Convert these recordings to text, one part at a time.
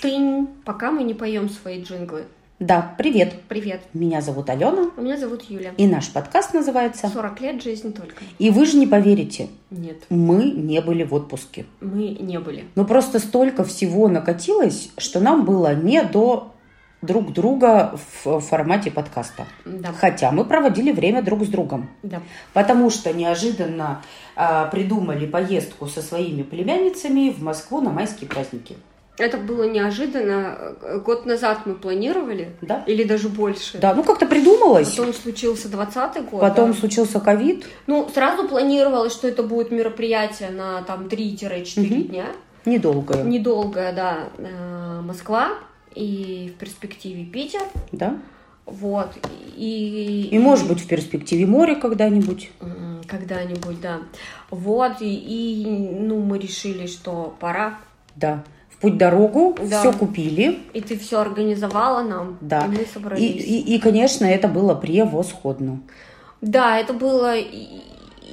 Тынь, пока мы не поем свои джинглы. Да, привет. Привет. Меня зовут Алена. А Меня зовут Юля. И наш подкаст называется 40 лет жизни только. И вы же не поверите, Нет, мы не были в отпуске. мы не были. Но просто столько всего накатилось, что нам было не до друг друга в формате подкаста. Да. Хотя мы проводили время друг с другом. Да. Потому что неожиданно а, придумали поездку со своими племянницами в Москву на майские праздники. Это было неожиданно. Год назад мы планировали. Да? Или даже больше. Да, ну как-то придумалось. Потом случился 20 год. Потом да. случился ковид. Ну, сразу планировалось, что это будет мероприятие на там 3-4 Мгм. дня. Недолгое. Недолгое, да. Э, Москва и в перспективе Питер. Да? Вот. И, И, может быть, в перспективе море когда-нибудь. Когда-нибудь, да. Вот, и, и, ну, мы решили, что пора. Да. В путь дорогу Да. все купили. И ты все организовала нам. Да. И мы И, собрались. и, и, конечно, это было превосходно. Да, это было и,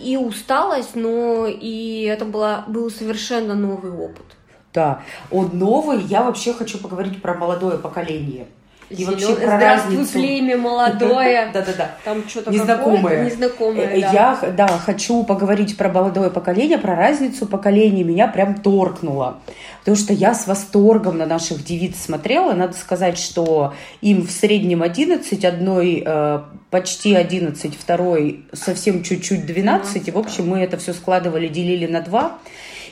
и усталость, но и это была, был совершенно новый опыт. Да. Он новый. Я вообще хочу поговорить про молодое поколение. И вообще Зелё- про Здравствуй, разницу. племя молодое. Да-да-да. Там что-то Незнакомое. незнакомое, Э, да. Я, да, хочу поговорить про молодое поколение, про разницу поколений. Меня прям торкнуло. Потому что я с восторгом на наших девиц смотрела. Надо сказать, что им в среднем 11, одной э, почти 11, второй совсем чуть-чуть 12. И, в общем, мы это все складывали, делили на два.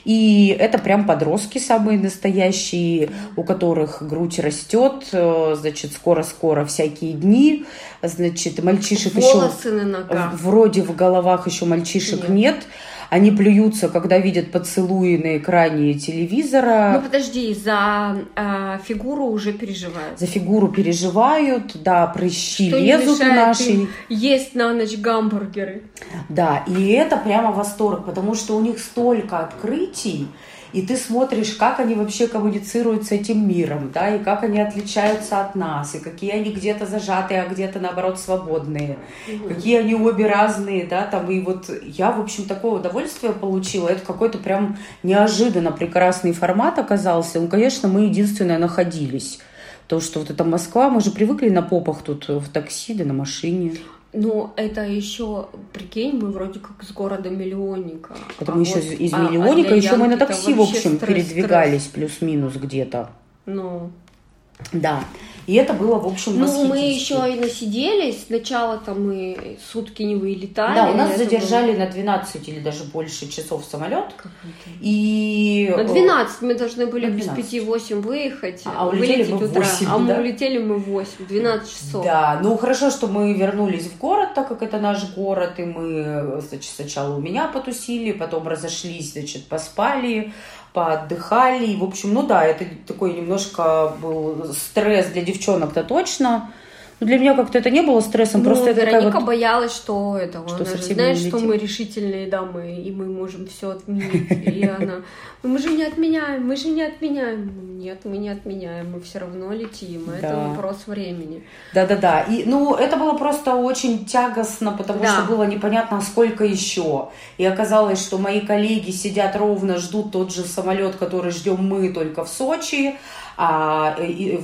И это прям подростки самые настоящие, у которых грудь растет, э, значит, скоро-скоро всякие дни, значит, мальчишек еще Волосы на ногах. Вроде в головах еще мальчишек Нет. нет. Они плюются, когда видят поцелуи на экране телевизора. Ну подожди, за а, фигуру уже переживают. За фигуру переживают, да, прыщи Что не лезут мешает нашей. есть на ночь гамбургеры. Да, и это прямо восторг, потому что у них столько открытий, и ты смотришь, как они вообще коммуницируют с этим миром, да, и как они отличаются от нас, и какие они где-то зажатые, а где-то, наоборот, свободные, какие они обе разные, да, там, и вот я, в общем, такое удовольствие получила, это какой-то прям неожиданно прекрасный формат оказался, ну, конечно, мы единственное находились, то, что вот это Москва, мы же привыкли на попах тут в такси, да на машине. Ну, это еще, прикинь, мы вроде как с города миллионника. Это А мы еще вот- из а- а миллионника, для еще мы на такси, в общем, стресс, передвигались плюс-минус где-то. Ну, Да. И это было, в общем, ну мы еще и насиделись. Сначала там мы сутки не вылетали. Да, у нас задержали на 12 или даже больше часов самолет. было И... На 12 мы должны были без 12. 5-8 выехать. А улетели вылететь мы в утра. 8, А мы да? улетели мы в 8, 12 часов. Да, ну хорошо, что мы вернулись в город, так как это наш город, и мы, значит, сначала у меня потусили, потом разошлись, значит, поспали, поотдыхали, и, в общем, ну да, это такой немножко был стресс для девчонок-то точно, но для меня как-то это не было стрессом, Ну, просто это такая Вероника вот... боялась, что это, Что она же знает, что мы решительные дамы, и мы можем все отменить. И она, «Ну, мы же не отменяем, мы же не отменяем. Нет, мы не отменяем, мы все равно летим. Это Да. вопрос времени. Да-да-да. И, ну, это было просто очень тягостно, потому что было непонятно, сколько еще. И оказалось, что мои коллеги сидят ровно, ждут тот же самолет, который ждем мы только в Сочи. А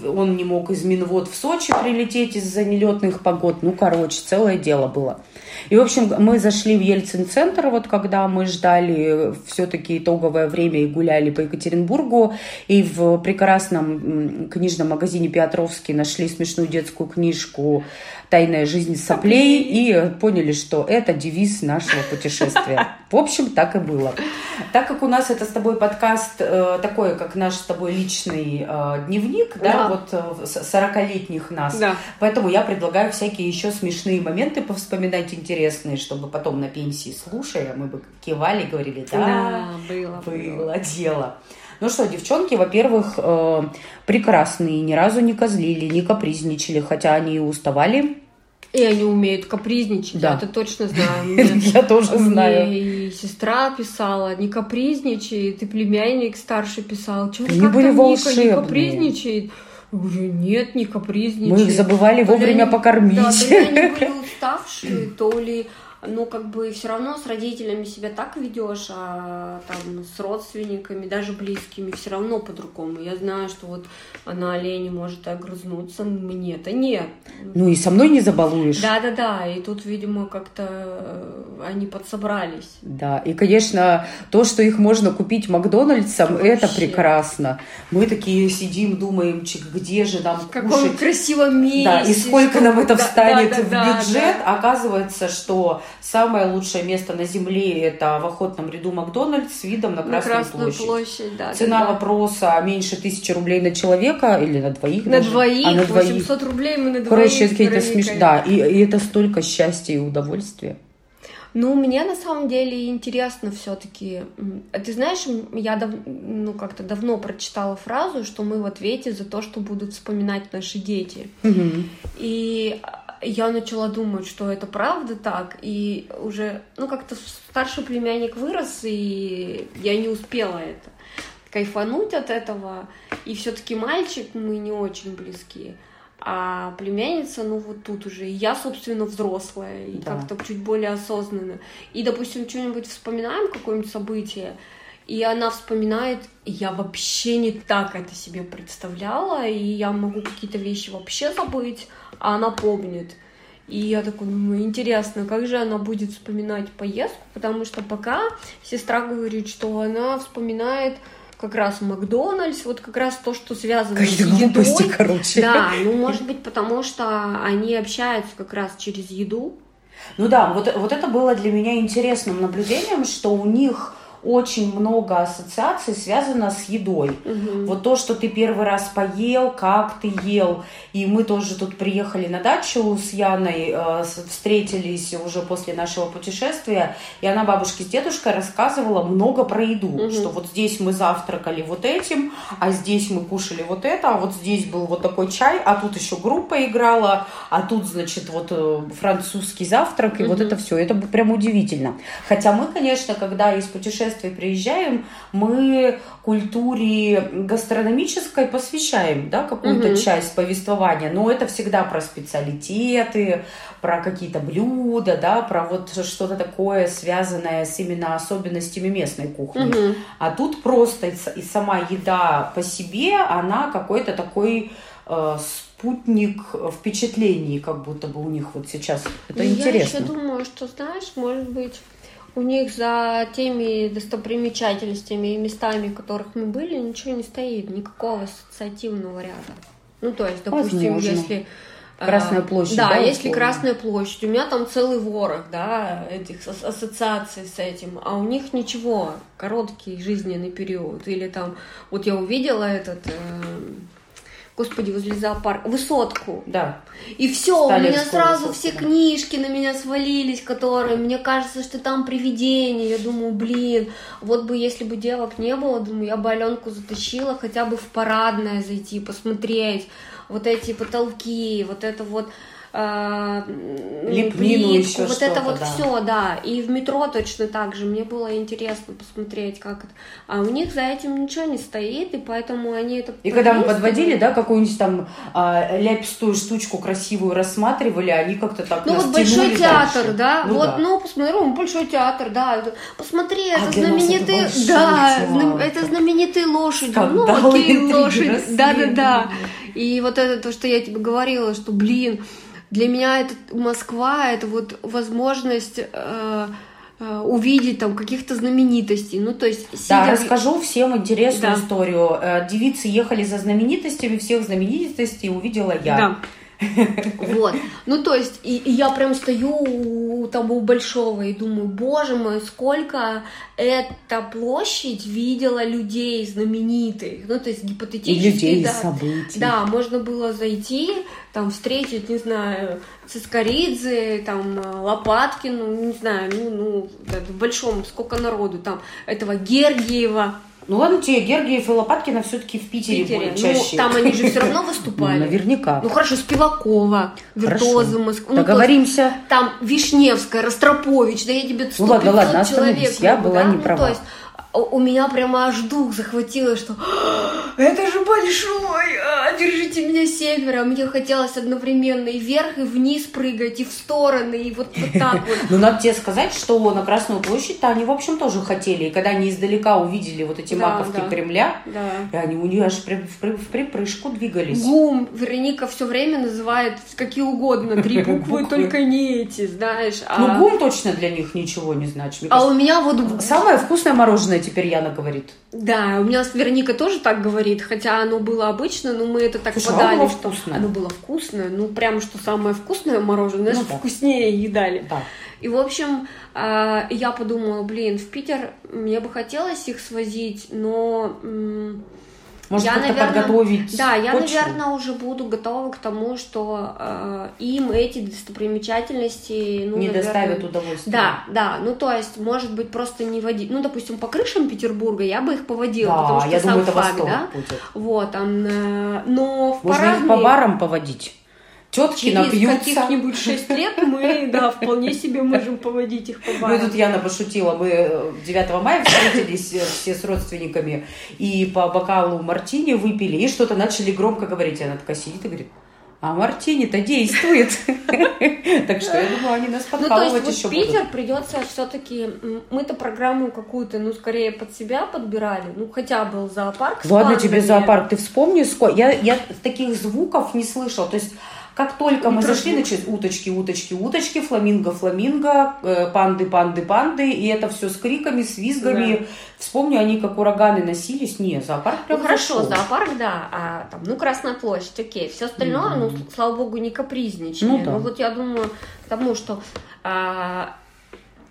он не мог из Минвод в Сочи прилететь из-за нелетных погод. Ну, короче, целое дело было. И, в общем, мы зашли в Ельцин-центр, вот когда мы ждали все-таки итоговое время и гуляли по Екатеринбургу, и в прекрасном книжном магазине Петровский нашли смешную детскую книжку «Тайная жизнь соплей» и поняли, что это девиз нашего путешествия. В общем, так и было. Так как у нас это с тобой подкаст э, такой, как наш с тобой личный э, дневник, да, Да. вот э, с- 40-летних нас, Да. Поэтому я предлагаю всякие еще смешные моменты повспоминать интересные, чтобы потом на пенсии, слушая, мы бы кивали говорили, да, было. было дело. Ну что, девчонки, во-первых, э, прекрасные, ни разу не козлили, не капризничали, хотя они и уставали. И они умеют капризничать, Да. я это точно знаю. Я тоже знаю. и сестра писала, не капризничает, и племянник старший писал, что Они были не волшебные. капризничает. Я говорю, нет, не капризничает. Мы их забывали вовремя покормить. Да, то ли они были уставшие, то ли ну, как бы все равно с родителями себя так ведешь, а там с родственниками, даже близкими, все равно по-другому. Я знаю, что вот она олени может огрызнуться, мне-то нет. Ну и со мной не забалуешь. Да-да-да, и тут, видимо, как-то э, они подсобрались. Да, и, конечно, то, что их можно купить Макдональдсом, Вообще. это прекрасно. Мы такие сидим, думаем, где же нам В каком кушать. красивом месте. Да, и сколько нам это встанет да, да, в бюджет. Да, да. Оказывается, что самое лучшее место на земле это в охотном ряду Макдональдс с видом на Красную, на Красную площадь. площадь да, Цена да, вопроса меньше тысячи рублей на человека или на двоих На даже. двоих, а на 800 рублей мы на двоих. Короче, какие-то смешные. Да, и, и это столько счастья и удовольствия. Ну, мне на самом деле интересно все-таки. Ты знаешь, я дав... ну, как-то давно прочитала фразу, что мы в ответе за то, что будут вспоминать наши дети. Угу. И я начала думать, что это правда так, и уже, ну, как-то старший племянник вырос, и я не успела это кайфануть от этого, и все-таки мальчик мы не очень близкие, а племянница, ну, вот тут уже, и я, собственно, взрослая, и да. как-то чуть более осознанно, и, допустим, что-нибудь вспоминаем, какое-нибудь событие, и она вспоминает, я вообще не так это себе представляла, и я могу какие-то вещи вообще забыть, а она помнит. И я такой думаю, интересно, как же она будет вспоминать поездку, потому что пока сестра говорит, что она вспоминает как раз Макдональдс, вот как раз то, что связано Какие с едой. короче. Да, ну, может быть, потому что они общаются как раз через еду. Ну да, вот, вот это было для меня интересным наблюдением, что у них очень много ассоциаций связано с едой. Угу. Вот то, что ты первый раз поел, как ты ел. И мы тоже тут приехали на дачу с Яной, э, встретились уже после нашего путешествия, и она бабушке с дедушкой рассказывала много про еду, угу. что вот здесь мы завтракали вот этим, а здесь мы кушали вот это, а вот здесь был вот такой чай, а тут еще группа играла, а тут, значит, вот э, французский завтрак, и угу. вот это все. Это прям удивительно. Хотя мы, конечно, когда из путешествия путешествие приезжаем, мы культуре гастрономической посвящаем да, какую-то угу. часть повествования, но это всегда про специалитеты, про какие-то блюда, да, про вот что-то такое, связанное с именно особенностями местной кухни. Угу. А тут просто и сама еда по себе, она какой-то такой э, спутник впечатлений, как будто бы у них вот сейчас. Это Я интересно. Я еще думаю, что, знаешь, может быть, у них за теми достопримечательностями и местами, в которых мы были, ничего не стоит, никакого ассоциативного ряда. Ну, то есть, допустим, Возможно. если... А, Красная площадь. Да, да если условно? Красная площадь, у меня там целый ворох, да, этих ассоциаций с этим, а у них ничего, короткий жизненный период. Или там, вот я увидела этот э, господи, возле зоопарка, высотку. Да. И все, у меня сразу высотку, все да. книжки на меня свалились, которые, мне кажется, что там привидение. Я думаю, блин, вот бы если бы девок не было, думаю, я бы Аленку затащила хотя бы в парадное зайти, посмотреть вот эти потолки, вот это вот э, плитку, еще вот это вот да. все, да. И в метро точно так же. Мне было интересно посмотреть, как это. А у них за этим ничего не стоит, и поэтому они это. И когда мы подводили, да, какую-нибудь там а, ляпистую штучку красивую рассматривали, они как-то так. Ну вот большой театр, да. Ну, вот, да. ну посмотрю, большой театр, да. Посмотри, а это знаменитые, это да, зна... это знаменитые лошади. Ну окей, лошади, да, да, да. И вот это то, что я тебе говорила, что, блин, для меня это Москва, это вот возможность э, э, увидеть там каких-то знаменитостей. Ну, то есть, сидя... Да, расскажу всем интересную да. историю. Э, девицы ехали за знаменитостями, всех знаменитостей увидела я. Да. Вот. Ну, то есть, и, и я прям стою у, у Большого и думаю, боже мой, сколько эта площадь видела людей знаменитых. Ну, то есть, гипотетически. И людей, да, событий. Да, можно было зайти, там, встретить, не знаю, Цискоридзе, там, Лопаткину, не знаю, ну, ну, в Большом сколько народу, там, этого Гергиева, ну ладно тебе, Гергиев и Лопаткина все-таки в Питере, Питере. чаще. Ну, там они же все равно выступали. Ну, наверняка. Ну хорошо, Спивакова, Виртуоза Москвы. Ну, Договоримся. Там Вишневская, Ростропович, да я тебе Ну ладно, ладно, остановись, я была не права. Есть, у меня прямо аж дух захватило, что это же большой, а, держите меня севера, мне хотелось одновременно и вверх, и вниз прыгать, и в стороны, и вот, вот так вот. Ну, надо тебе сказать, что на Красную площадь-то они, в общем, тоже хотели. И когда они издалека увидели вот эти Да, маковки да. Кремля, Да. и они у нее аж при- в, в припрыжку двигались. ГУМ Вероника все время называет какие угодно три буквы, только не эти, знаешь. А, Ну, гум точно для них ничего не значит. А у меня вот... Самое вкусное мороженое теперь Яна говорит. Да, у меня Вероника тоже так говорит, хотя оно было обычно, но мы это так Слушай, подали, оно было что вкусное. оно было вкусное, ну прям что самое вкусное мороженое, Ну да. вкуснее едали. Да. И, в общем, а, я подумала, блин, в Питер мне бы хотелось их свозить, но... Может, я, как-то наверно, подготовить Да, я, почву? наверное, уже буду готова к тому, что э, им эти достопримечательности... Ну, не наверное, доставят удовольствия. Да, да, ну то есть, может быть, просто не водить. Ну, допустим, по крышам Петербурга я бы их поводила, Да, потому что я сам думаю, это факт, восторг да. будет. Вот, там, э, но в Можно их по барам поводить. Тетки через напьются. каких-нибудь шесть лет мы, да, вполне себе можем поводить их по Ну, барам. тут Яна пошутила, мы э, 9 мая встретились э, все с родственниками, и по бокалу мартини выпили, и что-то начали громко говорить. И Она такая сидит и говорит, а мартини-то действует. Так что я думаю, они нас Ну, то подкалывать есть, еще вот Питер будут. придется все-таки... Мы-то программу какую-то, ну, скорее под себя подбирали. Ну, хотя был зоопарк Ладно тебе зоопарк, ты вспомни, сколько... Я, я таких звуков не слышала. То есть, как только мы зашли, начались уточки, уточки, уточки, фламинго, фламинго, э, панды, панды, панды, и это все с криками, с визгами. Вспомню, они как ураганы носились. Не, зоопарк Ну прям хорошо, зашел. зоопарк, да, а там, ну, Красная площадь, окей. Все остальное, ну, Мгм. слава богу, не капризничали. Ну да. вот я думаю, к тому, что а,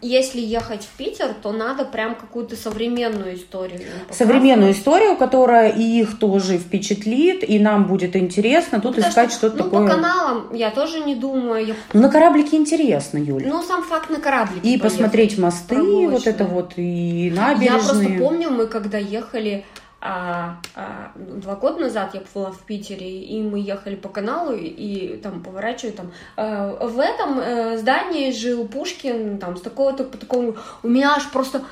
если ехать в Питер, то надо прям какую-то современную историю. показывать. Современную историю, которая и их тоже впечатлит, и нам будет интересно тут Потому искать что, что-то ну, такое. по каналам я тоже не думаю. я- Ну, на кораблике интересно, Юль. Ну, сам факт на кораблике и поехать. посмотреть мосты, вот прогулочные. это вот, и Я набережные. просто помню, мы когда ехали а, а, два года назад, я была в Питере, и мы ехали по каналу, и, там поворачиваю, там э, в этом э, здании жил Пушкин, там с такого-то по такому, у меня аж просто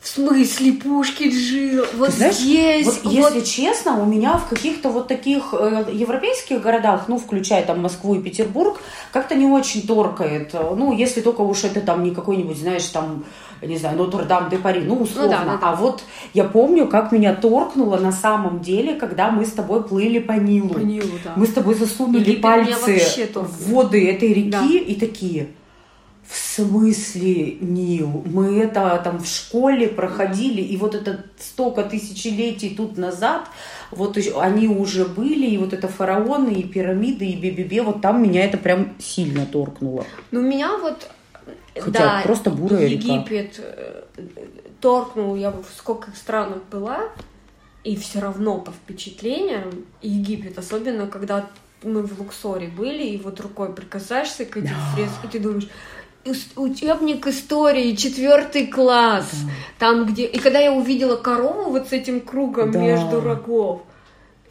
в смысле Пушкин жил, вот Ты знаешь, здесь, Вот, вот, если честно, у меня в каких-то вот таких э, европейских городах, ну, включая там Москву и Петербург, как-то не очень торкает. Ну, если только уж это там не какой-нибудь, знаешь, там, не знаю, Нотр-Дам-де-Пари, ну, условно. да, да, да. А вот я помню, как меня торкнуло на самом деле, когда мы с тобой плыли по Нилу. по Нилу, да. Мы с тобой засунули меня пальцы в воды этой реки Да. и такие. В смысле, Нил? Мы это там в школе проходили, и вот это столько тысячелетий тут назад, вот они уже были, и вот это фараоны, и пирамиды, и бе-бе-бе, вот там меня это прям сильно торкнуло. Ну, меня вот, Хотя да, просто бурая река. Египет э, торкнул, я в сколько странах была, и все равно по впечатлениям Египет, особенно когда мы в Луксоре были, и вот рукой прикасаешься к этим фрескам, и ты думаешь, «Ис- учебник истории, четвертый класс, там где... И когда я увидела корову вот с этим кругом Да. между рогов,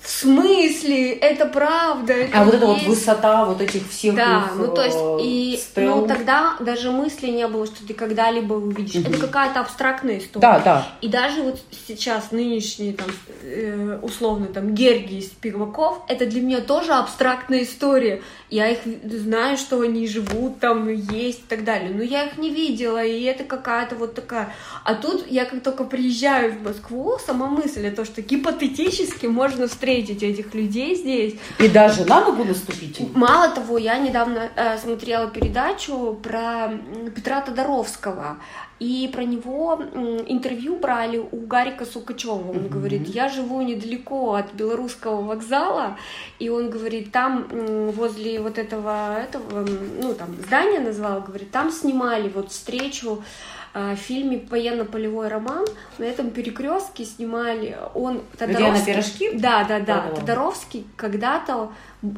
в смысле? Это правда? Это А вот эта вот есть?» высота вот этих всех Да, их, ну то есть э, и стел. ну тогда даже мысли не было, что ты когда-либо увидишь. Мгм. Это какая-то абстрактная история. Да, да. И даже вот сейчас нынешний там э, условно там Гергий Спиваков, это для меня тоже абстрактная история. Я их знаю, что они живут там, есть и так далее. Но я их не видела, и это какая-то вот такая. А тут я как только приезжаю в Москву, сама мысль о том, что гипотетически можно встретить этих людей здесь, И даже на ногу наступить. Мало того, я недавно э, смотрела передачу про Петра Тодоровского. И про него интервью брали у Гарика Сукачева. Он Мгм. говорит, я живу недалеко от белорусского вокзала, и он говорит, там возле вот этого, этого ну там здания назвал, говорит, там снимали вот встречу э, в фильме «Военно-полевой роман». На этом перекрестке снимали он Где Тодоровский- пирожки? да, да, да. Да-да. Тодоровский когда-то,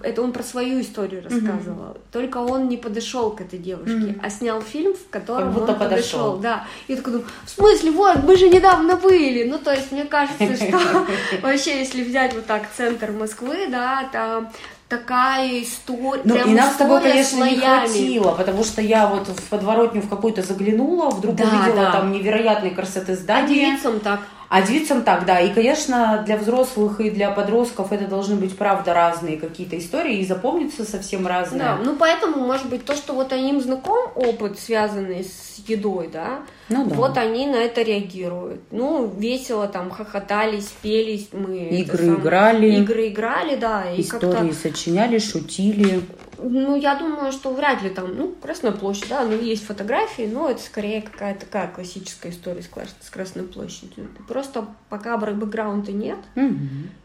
это он про свою историю рассказывал. Только он не подошел к этой девушке, Мгм. а снял фильм, в котором он подошел. подошел. Да. И я такой думаю, в смысле, вот, мы же недавно были. Ну, то есть, мне кажется, что вообще, если взять вот так центр Москвы, да, там такая история. Ну, и нас с тобой, конечно, не хватило, потому что я вот в подворотню в какую-то заглянула, вдруг Да, увидела да. там невероятной красоты А здания. девицам так. А девицам так, да. И, конечно, для взрослых и для подростков это должны быть, правда, разные какие-то истории, и запомнится совсем разные. Да, ну поэтому, может быть, то, что вот им знаком опыт, связанный с едой, да, ну, да. вот они на это реагируют. Ну, весело там хохотали, спелись, мы... Игры это, играли. Игры играли, да. И Истории сочиняли, шутили. Ну, я думаю, что вряд ли там, ну, Красная площадь, да, ну, есть фотографии, но это скорее какая-то такая классическая история с Красной площадью. Просто пока бэкграунда нет, угу.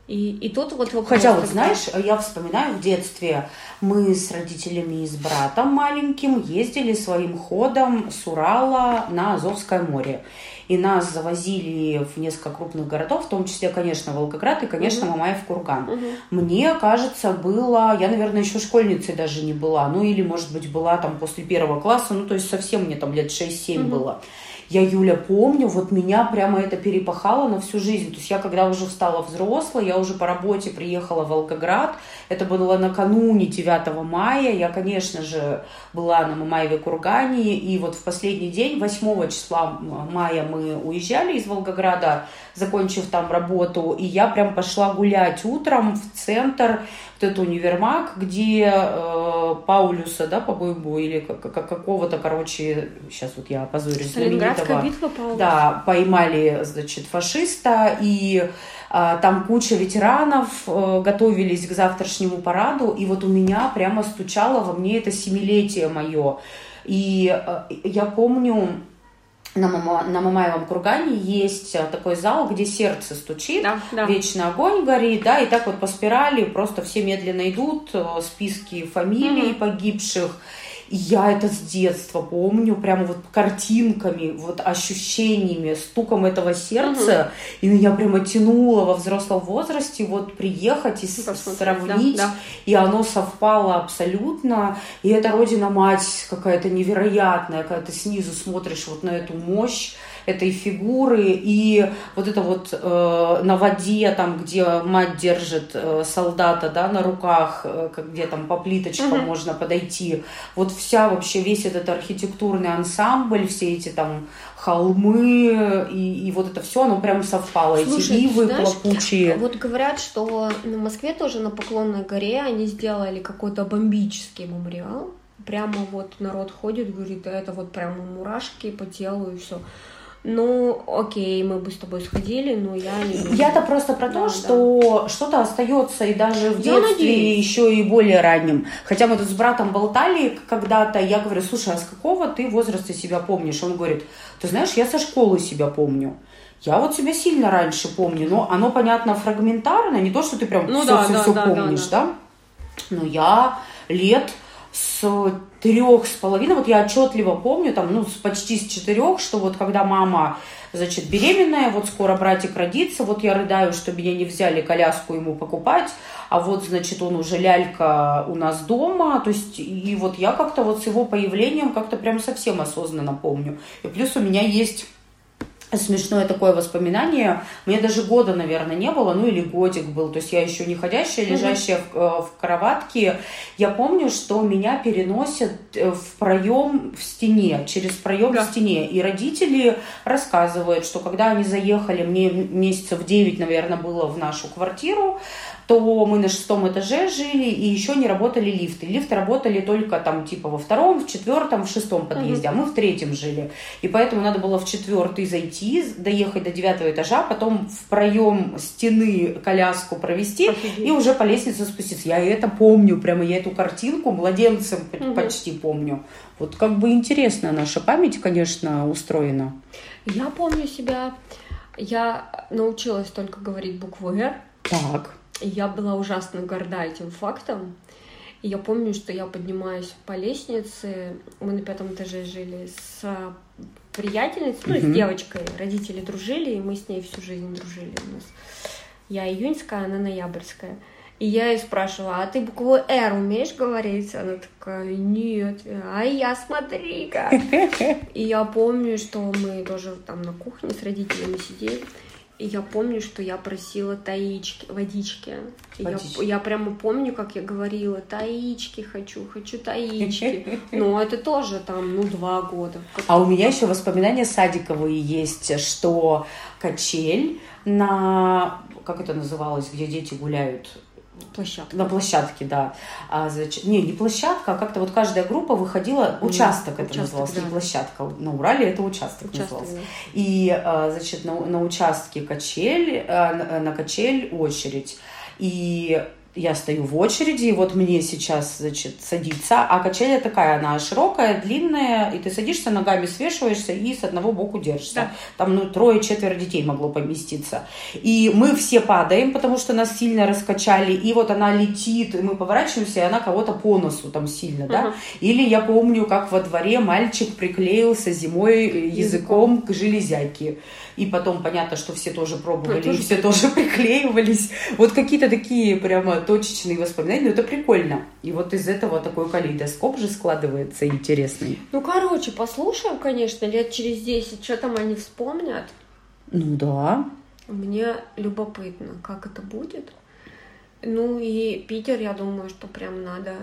и, и тут вот вопрос... Хотя, вот знаешь, я вспоминаю в детстве, мы с родителями и с братом маленьким ездили своим ходом с Урала на Азовское море и нас завозили в несколько крупных городов, в том числе, конечно, Волгоград и, конечно, угу. Мамаев Курган. Угу. Мне кажется, было, я, наверное, еще школьницей даже не была, ну или, может быть, была там после первого класса, ну то есть совсем мне там лет 6-7 угу. было. Я, Юля, помню, вот меня прямо это перепахало на всю жизнь. То есть я, когда уже стала взрослой, я уже по работе приехала в Волгоград. Это было накануне 9 мая. Я, конечно же, была на Мамаеве Кургане. И вот в последний день, 8 числа мая, мы уезжали из Волгограда, закончив там работу. И я прям пошла гулять утром в центр вот этот универмаг, где э, Паулюса, да, по-моему, или какого-то, короче, сейчас вот я опозорюсь, Сталинградская битва Паулюса. Да, поймали, значит, фашиста, и э, там куча ветеранов э, готовились к завтрашнему параду, и вот у меня прямо стучало во мне это семилетие мое. И э, я помню, на, Мама, на Мамаевом кургане есть э, такой зал, где сердце стучит, да, да. вечно огонь горит, да, и так вот по спирали просто все медленно идут, э, списки фамилий угу. погибших. И я это с детства помню, прямо вот картинками, вот ощущениями, стуком этого сердца. Угу. И меня прямо тянуло во взрослом возрасте вот приехать и ну, сравнить. Да, да. И оно совпало абсолютно. И эта родина-мать какая-то невероятная, когда ты снизу смотришь вот на эту мощь этой фигуры, и вот это вот э, на воде, там, где мать держит э, солдата, да, на руках, э, где там по плиточкам угу. можно подойти, вот вся вообще, весь этот архитектурный ансамбль, все эти там холмы, и, и вот это все, оно прям совпало, Слушай, эти ивы знаешь, плакучие. Вот говорят, что в Москве тоже на Поклонной горе они сделали какой-то бомбический мемориал, прямо вот народ ходит, говорит, да это вот прямо мурашки по телу и все ну, окей, мы бы с тобой сходили, но я не... Я-то просто про то, да, что да. что-то остается и даже в детстве еще и более ранним. Хотя мы тут с братом болтали когда-то, я говорю, слушай, а с какого ты возраста себя помнишь? Он говорит, ты знаешь, я со школы себя помню. Я вот себя сильно раньше помню, но оно, понятно, фрагментарно, не то, что ты прям ну, все, да, все, да, все да, помнишь, да. да? Но я лет с трех с половиной, вот я отчетливо помню, там, ну, почти с четырех, что вот когда мама, значит, беременная, вот скоро братик родится, вот я рыдаю, что меня не взяли коляску ему покупать, а вот, значит, он уже лялька у нас дома, то есть, и вот я как-то вот с его появлением как-то прям совсем осознанно помню. И плюс у меня есть смешное такое воспоминание. Мне даже года, наверное, не было, ну или годик был. То есть я еще не ходящая, лежащая в, э, в кроватке. Я помню, что меня переносят э, в проем в стене, через проем да. в стене. И родители рассказывают, что когда они заехали, мне месяцев 9, наверное, было в нашу квартиру, то мы на шестом этаже жили, и еще не работали лифты. Лифты работали только там типа во втором, в четвертом, в шестом подъезде, mm-hmm. а мы в третьем жили. И поэтому надо было в четвертый зайти, доехать до девятого этажа, потом в проем стены коляску провести Офигеть. и уже по лестнице спуститься. Я это помню, прямо я эту картинку младенцем mm-hmm. почти помню. Вот как бы интересно наша память, конечно, устроена. Я помню себя, я научилась только говорить букву «Р». Так. И я была ужасно горда этим фактом. И я помню, что я поднимаюсь по лестнице, мы на пятом этаже жили с приятельницей, ну, mm-hmm. с девочкой, родители дружили, и мы с ней всю жизнь дружили у нас. Я июньская, она ноябрьская. И я ее спрашивала, а ты букву «Р» умеешь говорить? Она такая, нет. А я смотри как. И я помню, что мы тоже там на кухне с родителями сидели. И я помню, что я просила таички, водички. И Я, Водички. я прямо помню, как я говорила, таички хочу, хочу таички. Но это тоже там, ну, два года. А у меня еще воспоминания садиковые есть, что качель на... Как это называлось, где дети гуляют? Площадка. На площадке, да. А, значит, не, не площадка, а как-то вот каждая группа выходила, участок это Участок, называлось, не да. площадка. На Урале это участок, Участок, назывался. да. И, а, значит, на, на участке качель, а, на, на качель очередь. И я стою в очереди, и вот мне сейчас, значит, садиться, а качеля такая, она широкая, длинная, и ты садишься, ногами свешиваешься и с одного боку держишься. Да. Там, ну, трое-четверо детей могло поместиться. И мы все падаем, потому что нас сильно раскачали, и вот она летит, и мы поворачиваемся, и она кого-то по носу там сильно, да. Мгм. Или я помню, как во дворе мальчик приклеился зимой э, языком к железяке. И потом понятно, что все тоже пробовали, и все тоже приклеивались. Вот какие-то такие прямо точечные воспоминания, но это прикольно. И вот из этого такой калейдоскоп же складывается интересный. Ну, короче, послушаем, конечно, лет через 10, что там они вспомнят. Ну да. Мне любопытно, как это будет. Ну и Питер, я думаю, что прям надо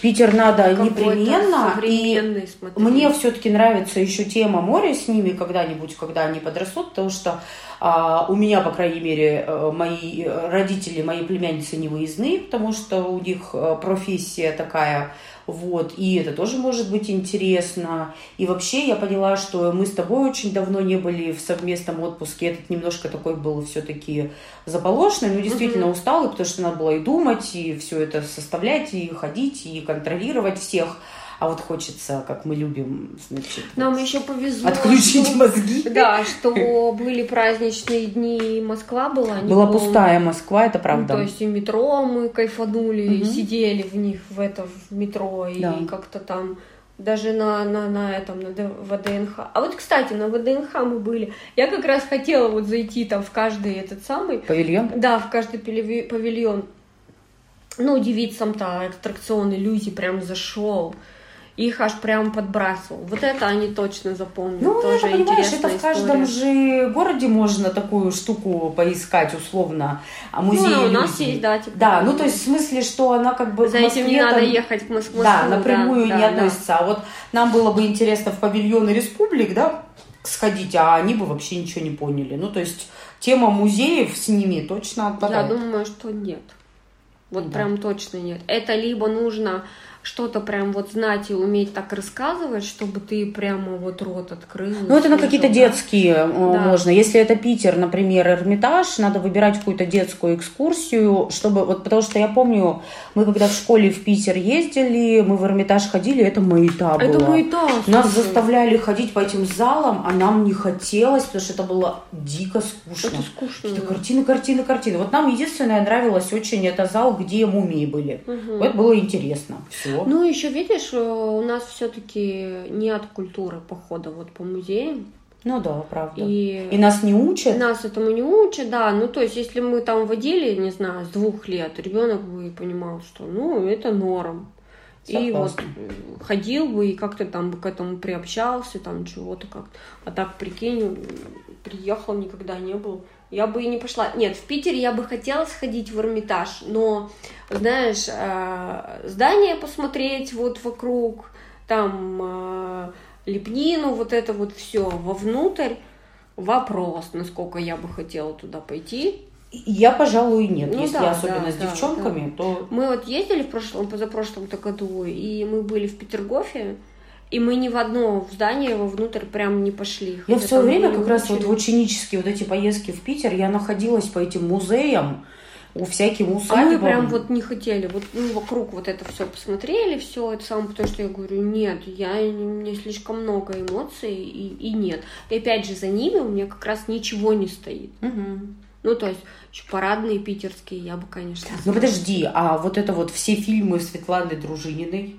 Питер надо непременно. И. Мне все-таки нравится еще тема моря с ними когда-нибудь, когда они подрастут, потому что а, у меня, по крайней мере, э, мои родители, мои племянницы не выездные, потому что у них э, профессия такая, вот, и это тоже может быть интересно. И вообще я поняла, что мы с тобой очень давно не были в совместном отпуске, этот немножко такой был все-таки заполошный, но действительно Мгм. усталый, потому что надо было и думать, и все это составлять, и ходить, и контролировать всех. А вот хочется, как мы любим, значит, Нам вот еще повезло. отключить что- мозги. Да, что были праздничные дни, и Москва была. не Была полная. пустая Москва, это Ну, правда. то есть и метро мы кайфанули, и Мгм. сидели в них в это в метро, и Да. как-то там даже на, на, на этом, на ВДНХ. А вот, кстати, на ВДНХ мы были. Я как раз хотела вот зайти там в каждый этот самый, Павильон? да, в каждый павильон. Ну, девицам-то аттракцион иллюзий прям зашел. Их аж прям подбрасывал. Вот это они точно запомнят. Ну, Тоже это, понимаешь, это в каждом же городе можно такую штуку поискать, условно. А музей Ну, у нас иллюзий. есть, да, типа, Да, ну то есть в смысле, что она как бы За этим не Москве надо там- ехать к Москве. Да, напрямую да, не да, относится. А вот нам было бы интересно в павильоны республик, да, сходить, а они бы вообще ничего не поняли. Ну, то есть тема музеев с ними точно Я отпадает. думаю, что нет. Вот Да. прям точно нет. Это либо нужно что-то прям вот знать и уметь так рассказывать, чтобы ты прямо вот рот открыл. Ну, это на какие-то да. детские э, Да. можно. Если это Питер, например, Эрмитаж, надо выбирать какую-то детскую экскурсию, чтобы... Вот потому что я помню, мы когда в школе в Питер ездили, мы в Эрмитаж ходили, это маята была. Это маята, Нас слушай. заставляли ходить по этим залам, а нам не хотелось, потому что это было дико скучно. Это скучно. Что да. картины, картины, картины. Вот нам единственное нравилось очень это зал, где мумии были. Мгм. Это было интересно. Все. Ну, еще видишь, э, у нас все-таки нет культуры похода вот по музеям. Ну да, правда. И, И нас не учат. нас этому не учат, да. Ну, то есть, если мы там водили, не знаю, с двух лет, ребенок бы понимал, что, ну, это норм. И вот Согласна. э, ходил бы и как-то там бы к этому приобщался, там чего-то как-то. А так, прикинь, приехал, никогда не был. Я бы и не пошла. Нет, в Питере я бы хотела сходить в Эрмитаж, но, знаешь, э, здание посмотреть вот вокруг, там э, лепнину, вот это вот все вовнутрь. Вопрос, насколько я бы хотела туда пойти. Я, пожалуй, нет. Ну Если да, особенно да, с да, девчонками, то Мы вот ездили в прошлом, позапрошлом-то году, и мы были в Петергофе, и мы ни в одно здание вовнутрь прям не пошли. я в свое время как раз вот в ученические вот эти поездки в Питер, я находилась по этим музеям, у всяким А мы усадьбам. прям вот не хотели, вот ну, вокруг вот это все посмотрели, все это самое, потому что я говорю, нет, я, мне слишком много эмоций, и, и нет. И опять же, за ними у меня как раз ничего не стоит. Мгм. Ну, то есть, еще парадные питерские я бы, конечно... Ну подожди, а вот это вот все фильмы Светланы Дружининой,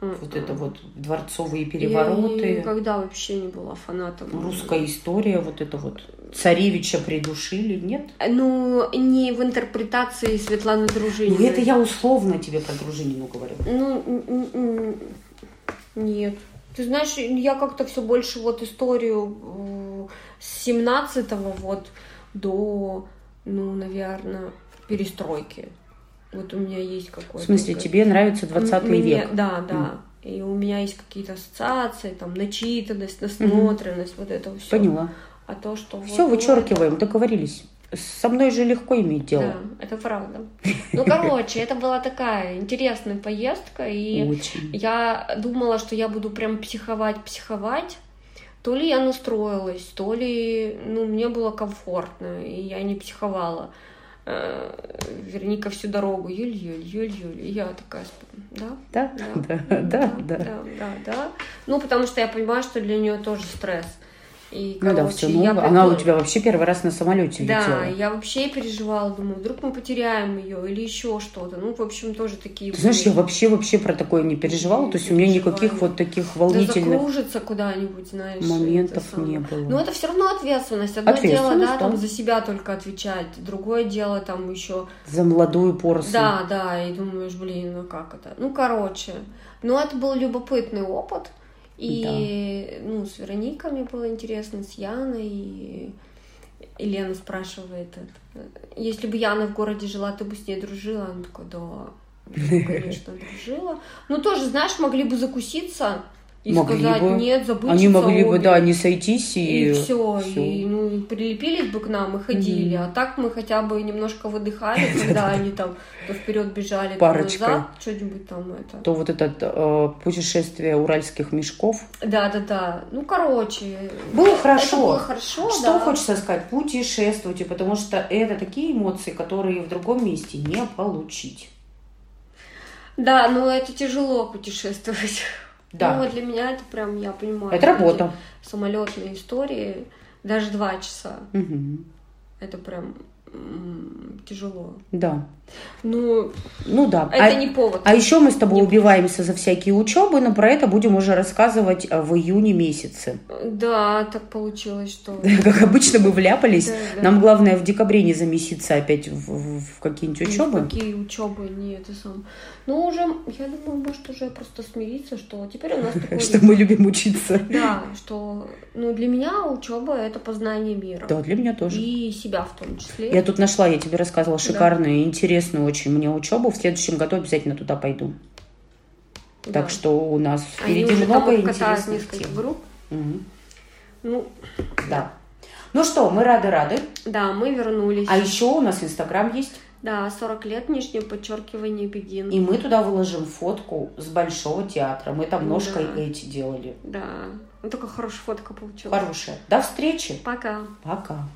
вот это вот дворцовые Я перевороты, никогда вообще не была фанатом. русская история, вот это вот царевича придушили, нет? Ну, не в интерпретации Светланы Дружининой. Ну это я условно тебе про Дружинину говорю. Ну, нет. Ты знаешь, я как-то все больше вот историю с 17 вот до, ну, наверное, перестройки. Вот у меня есть какой-то... В смысле, тебе нравится 20 Мне- век? Да, да. И у меня есть какие-то ассоциации, там, начитанность, насмотренность, вот это все. Поняла. А то, что... Все, вот, вычеркиваем, это- договорились. Со мной же легко иметь дело. Да, это правда. Ну, короче, это была такая интересная поездка, и Очень. я думала, что я буду прям психовать-психовать. То ли я настроилась, то ли, ну, мне было комфортно, и я не психовала. Э, Верника всю дорогу, Юль, Юль, Юль, Юль. И я такая, да, Да, да, да, да. да, да, да. Ну, потому что я понимаю, что для нее тоже стресс. И, Ну да, короче, все я новое. Она у тебя вообще первый раз на самолете да, летела. я вообще переживала, думаю, вдруг мы потеряем ее или еще что-то. Ну, в общем, тоже такие. Ты знаешь, я вообще вообще про такое не переживала, то есть у меня никаких вот таких Да волнительных закружится куда-нибудь, знаешь. моментов не было. Но это все равно ответственность. Одно дело, Ответственность, да, да. там за себя только отвечать. Другое дело, там еще За молодую поросль. Да, да, и думаешь, блин, ну как это? Ну, короче, ну это был любопытный опыт. И, ну, с Верониками было интересно, с Яной. И и Лена спрашивает, это, если бы Яна в городе жила, ты бы с ней дружила? Она такая, да, конечно, дружила. Ну, тоже, знаешь, могли бы закуситься и Могли сказать, бы. нет, забыть Они могли бы, да, не сойтись и... и все, и ну прилепились бы к нам и ходили, Мгм. а так мы хотя бы немножко выдыхали, когда они там то вперед бежали, то Парочкой. назад, что-нибудь там это. То вот это э, путешествие уральских мешков. Да, да, да. Ну короче, Было хорошо. было хорошо, Что да. хочется сказать? Путешествуйте, потому что это такие эмоции, которые в другом месте не получить. Да, но это тяжело путешествовать. Да. Ну, вот для меня это прям, я понимаю. Это работа. Самолетные истории, даже два часа, Мгм. это прям тяжело. Да. Ну, Ну да. это а, не повод. а еще мы с тобой Не убиваемся за всякие учебы, но про это будем уже рассказывать э, в июне месяце. Да, так получилось, что... Как обычно мы вляпались. Да, да. Нам главное в декабре не замеситься опять в, в- какие-нибудь учебы. Какие учебы, не это сам. Ну, уже, я думаю, может уже просто смириться, что теперь у нас такой... Что мы любим учиться. Да, что, ну, для меня учеба это познание мира. Да, для меня тоже. И себя в том числе. Я тут нашла, я тебе рассказывала, Да. шикарную, интересную очень мне учебу. В следующем году обязательно туда пойду. Да. Так что у нас Они впереди много интересных тем. групп. Мгм. Ну, Да. Ну что, мы рады-рады. да, мы вернулись. А еще у нас Инстаграм есть. Да, 40 лет, нижнее подчеркивание, бегин. И мы туда выложим фотку с Большого театра. Мы там Да. ножкой эти делали. Да, ну только хорошая фотка получилась. Хорошая. До встречи. Пока. Пока.